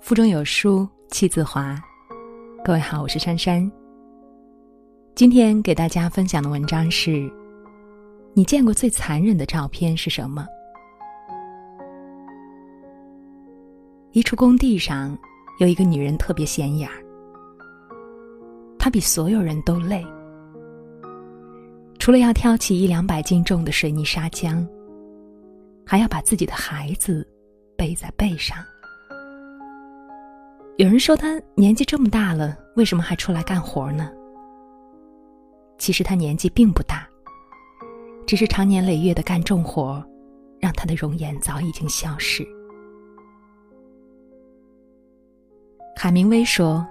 腹中有书气自华。各位好，我是珊珊。今天给大家分享的文章是：你见过最残忍的照片是什么？一处工地上，有一个女人特别显眼，她比所有人都累，除了要挑起一两百斤重的水泥砂浆，还要把自己的孩子背在背上。有人说他年纪这么大了，为什么还出来干活呢？其实他年纪并不大，只是长年累月的干重活，让他的容颜早已经消逝。海明威说：“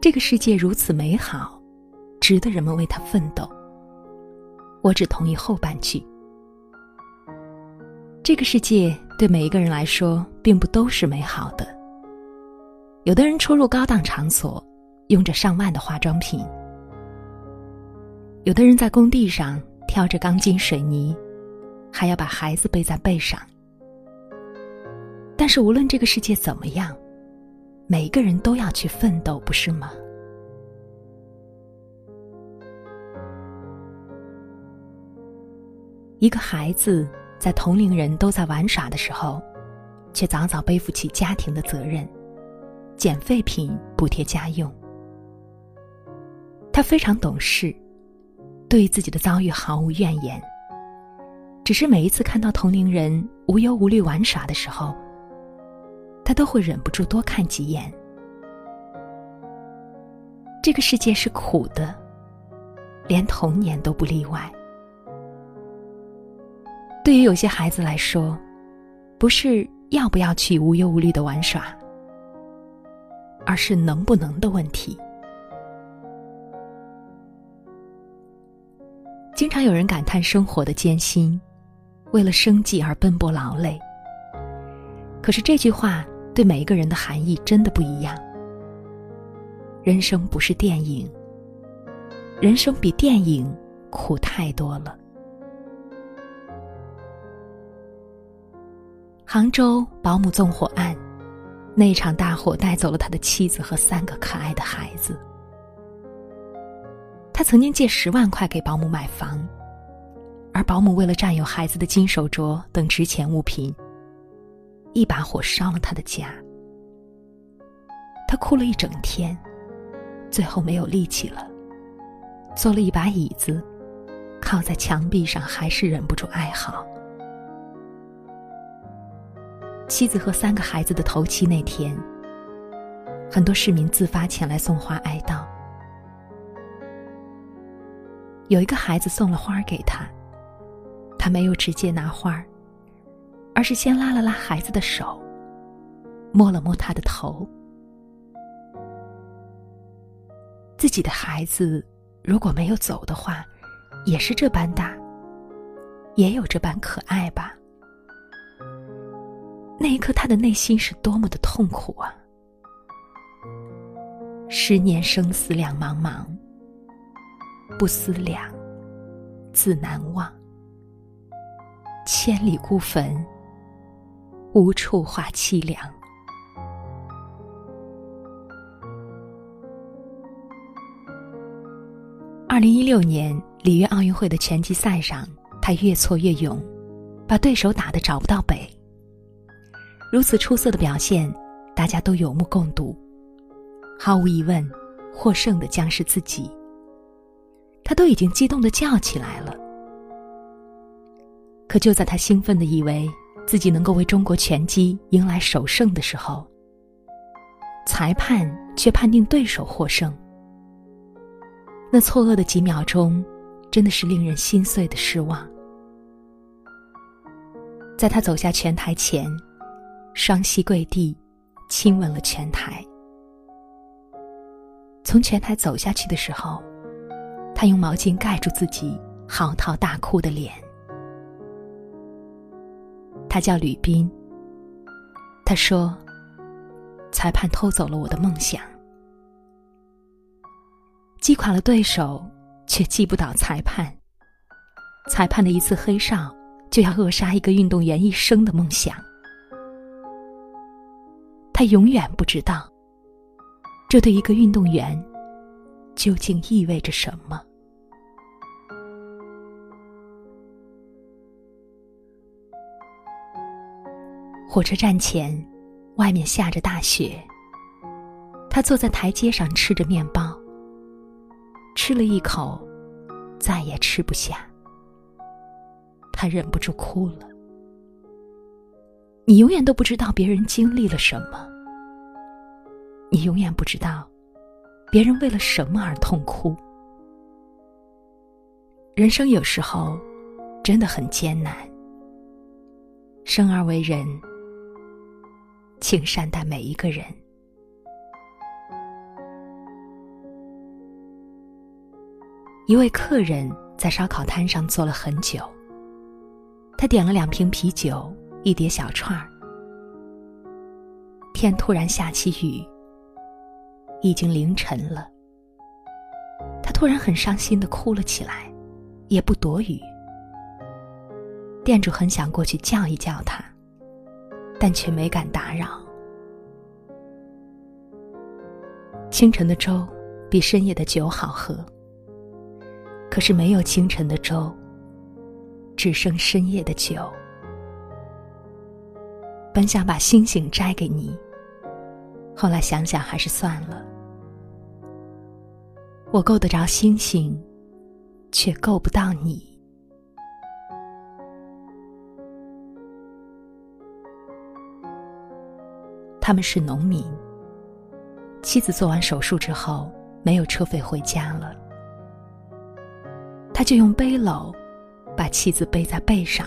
这个世界如此美好，值得人们为他奋斗。”我只同意后半句。这个世界对每一个人来说，并不都是美好的。有的人出入高档场所，用着上万的化妆品；有的人在工地上挑着钢筋水泥，还要把孩子背在背上。但是无论这个世界怎么样，每一个人都要去奋斗，不是吗？一个孩子在同龄人都在玩耍的时候，却早早背负起家庭的责任。捡废品补贴家用，他非常懂事，对自己的遭遇毫无怨言。只是每一次看到同龄人无忧无虑玩耍的时候，他都会忍不住多看几眼。这个世界是苦的，连童年都不例外。对于有些孩子来说，不是要不要去无忧无虑的玩耍。而是能不能的问题。经常有人感叹生活的艰辛，为了生计而奔波劳累。可是这句话对每一个人的含义真的不一样。人生不是电影，人生比电影苦太多了。杭州保姆纵火案。那场大火带走了他的妻子和三个可爱的孩子。他曾经借十万块给保姆买房，而保姆为了占有孩子的金手镯等值钱物品，一把火烧了他的家。他哭了一整天，最后没有力气了，做了一把椅子，靠在墙壁上，还是忍不住哀嚎。妻子和三个孩子的头七那天，很多市民自发前来送花哀悼。有一个孩子送了花给他，他没有直接拿花而是先拉了拉孩子的手，摸了摸他的头。自己的孩子如果没有走的话，也是这般大，也有这般可爱吧。那一刻，他的内心是多么的痛苦啊！十年生死两茫茫，不思量，自难忘。千里孤坟，无处话凄凉。二零一六年里约奥运会的拳击赛上，他越挫越勇，把对手打得找不到北。如此出色的表现，大家都有目共睹。毫无疑问，获胜的将是自己。他都已经激动的叫起来了。可就在他兴奋的以为自己能够为中国拳击迎来首胜的时候，裁判却判定对手获胜。那错愕的几秒钟，真的是令人心碎的失望。在他走下拳台前。双膝跪地，亲吻了拳台。从拳台走下去的时候，他用毛巾盖住自己嚎啕大哭的脸。他叫吕斌。他说：“裁判偷走了我的梦想，击垮了对手，却击不倒裁判。裁判的一次黑哨就要扼杀一个运动员一生的梦想。他永远不知道，这对一个运动员究竟意味着什么。火车站前，外面下着大雪。他坐在台阶上吃着面包，吃了一口，再也吃不下。他忍不住哭了。你永远都不知道别人经历了什么，你永远不知道别人为了什么而痛哭。人生有时候真的很艰难。生而为人，请善待每一个人。一位客人在烧烤摊上坐了很久。他点了两瓶啤酒，一碟小串儿。天突然下起雨，已经凌晨了。他突然很伤心的哭了起来，也不躲雨。店主很想过去叫一叫他，但却没敢打扰。清晨的粥比深夜的酒好喝。可是没有清晨的粥，只剩深夜的酒。本想把星星摘给你，后来想想还是算了。我够得着星星，却够不到你。他们是农民，妻子做完手术之后没有车费回家了。他就用背篓把妻子背在背上，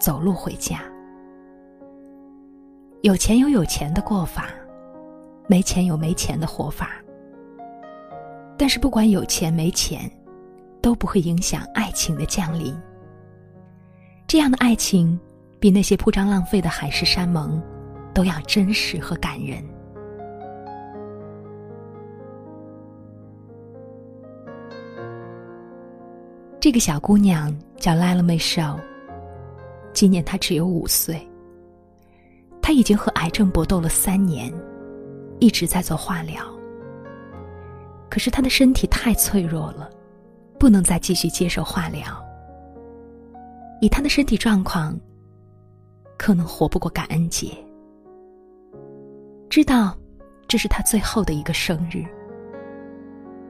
走路回家。有钱有有钱的过法，没钱有没钱的活法。但是不管有钱没钱，都不会影响爱情的降临。这样的爱情，比那些铺张浪费的海誓山盟都要真实和感人。这个小姑娘叫 Lila m i c h e l 今年她只有五岁。他已经和癌症搏斗了三年，一直在做化疗。可是他的身体太脆弱了，不能再继续接受化疗。以他的身体状况，可能活不过感恩节。知道这是他最后的一个生日，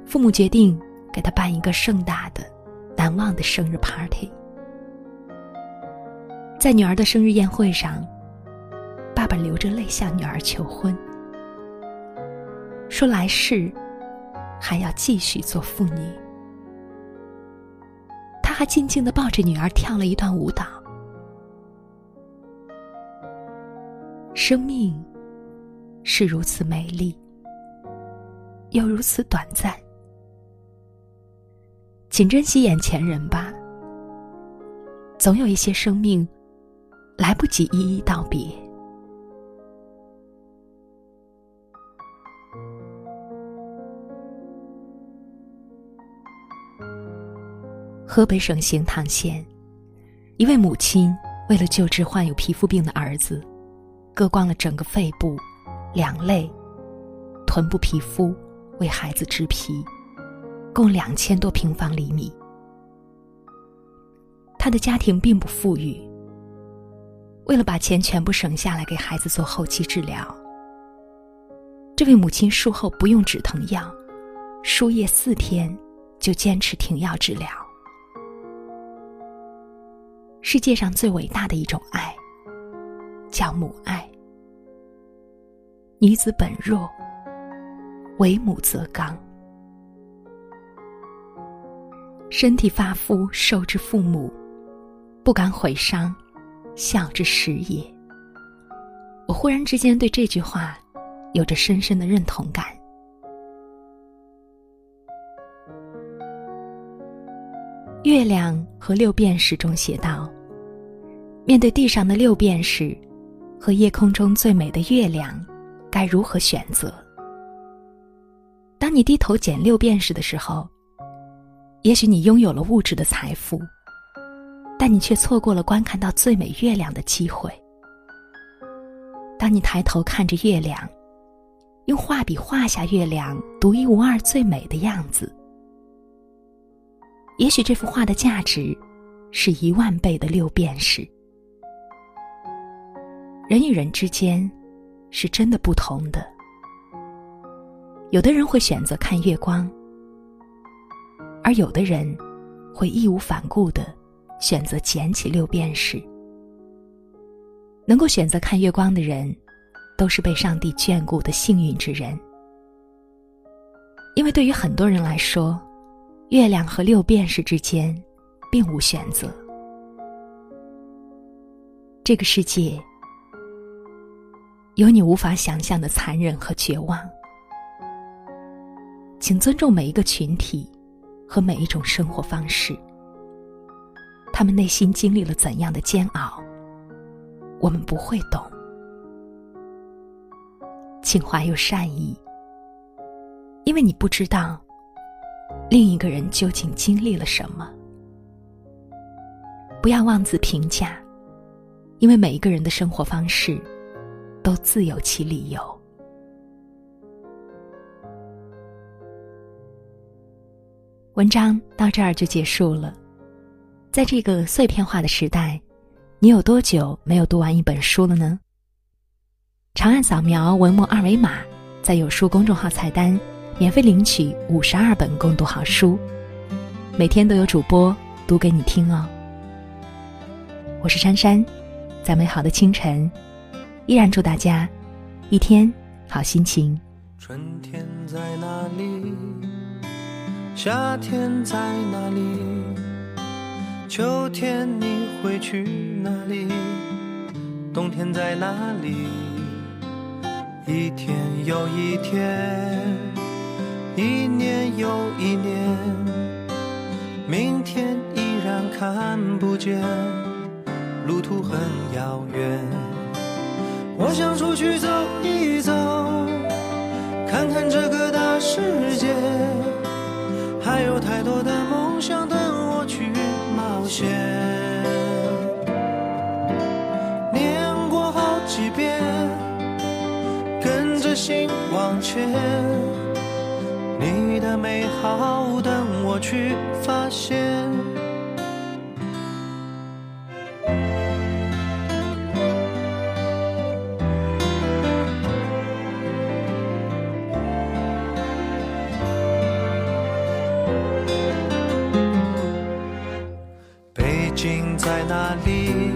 父母决定给他办一个盛大的。难忘的生日 party，在女儿的生日宴会上，爸爸流着泪向女儿求婚，说来世还要继续做妇女。他还静静的抱着女儿跳了一段舞蹈。生命是如此美丽，又如此短暂。请珍惜眼前人吧，总有一些生命来不及一一道别。河北省行唐县，一位母亲为了救治患有皮肤病的儿子，割光了整个肺部、两肋、臀部皮肤，为孩子植皮。共两千多平方厘米。他的家庭并不富裕。为了把钱全部省下来给孩子做后期治疗，这位母亲术后不用止疼药，输液四天就坚持停药治疗。世界上最伟大的一种爱，叫母爱。女子本弱，为母则刚。身体发肤受之父母，不敢毁伤，孝之始也。我忽然之间对这句话有着深深的认同感。月亮和六便士中写道：“面对地上的六便士和夜空中最美的月亮，该如何选择？”当你低头捡六便士的时候。也许你拥有了物质的财富，但你却错过了观看到最美月亮的机会。当你抬头看着月亮，用画笔画下月亮独一无二最美的样子，也许这幅画的价值是一万倍的六便士。人与人之间是真的不同的，有的人会选择看月光，而有的人会义无反顾的。选择捡起六便士。能够选择看月光的人，都是被上帝眷顾的幸运之人。因为对于很多人来说，月亮和六便士之间，并无选择。这个世界有你无法想象的残忍和绝望。请尊重每一个群体和每一种生活方式。他们内心经历了怎样的煎熬，我们不会懂。请怀有善意，因为你不知道另一个人究竟经历了什么。不要妄自评价，因为每一个人的生活方式都自有其理由。文章到这儿就结束了。在这个碎片化的时代，你有多久没有读完一本书了呢？长按扫描文末二维码，在有书公众号菜单免费领取五十二本共读好书，每天都有主播读给你听哦。我是珊珊，在美好的清晨，依然祝大家一天好心情。春天在哪里？夏天在哪里？秋天你会去哪里？冬天在哪里？一天又一天，一年又一年，明天依然看不见，路途很遥远。我想出去走一走，看看这个大世界，还有太多的梦想等我去。冒险，念过好几遍，跟着心往前，你的美好等我去发现。北京在哪里？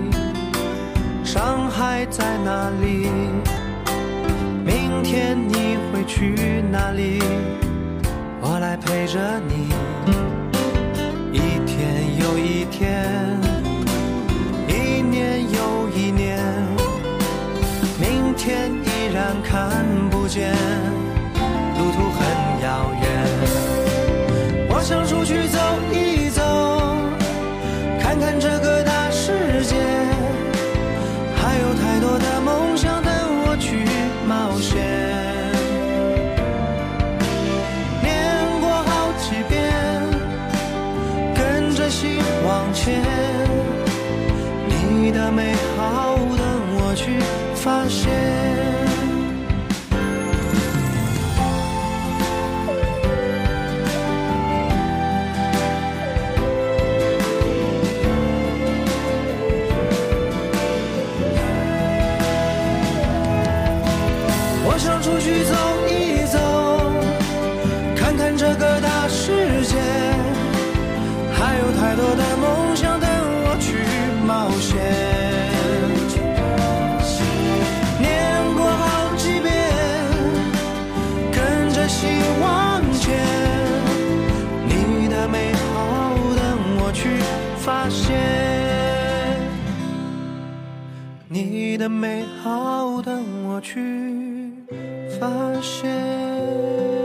上海在哪里？明天你会去哪里？来陪着你，一天又一天，一年又一年，明天依然看不见，去发现你的美好等我去发现。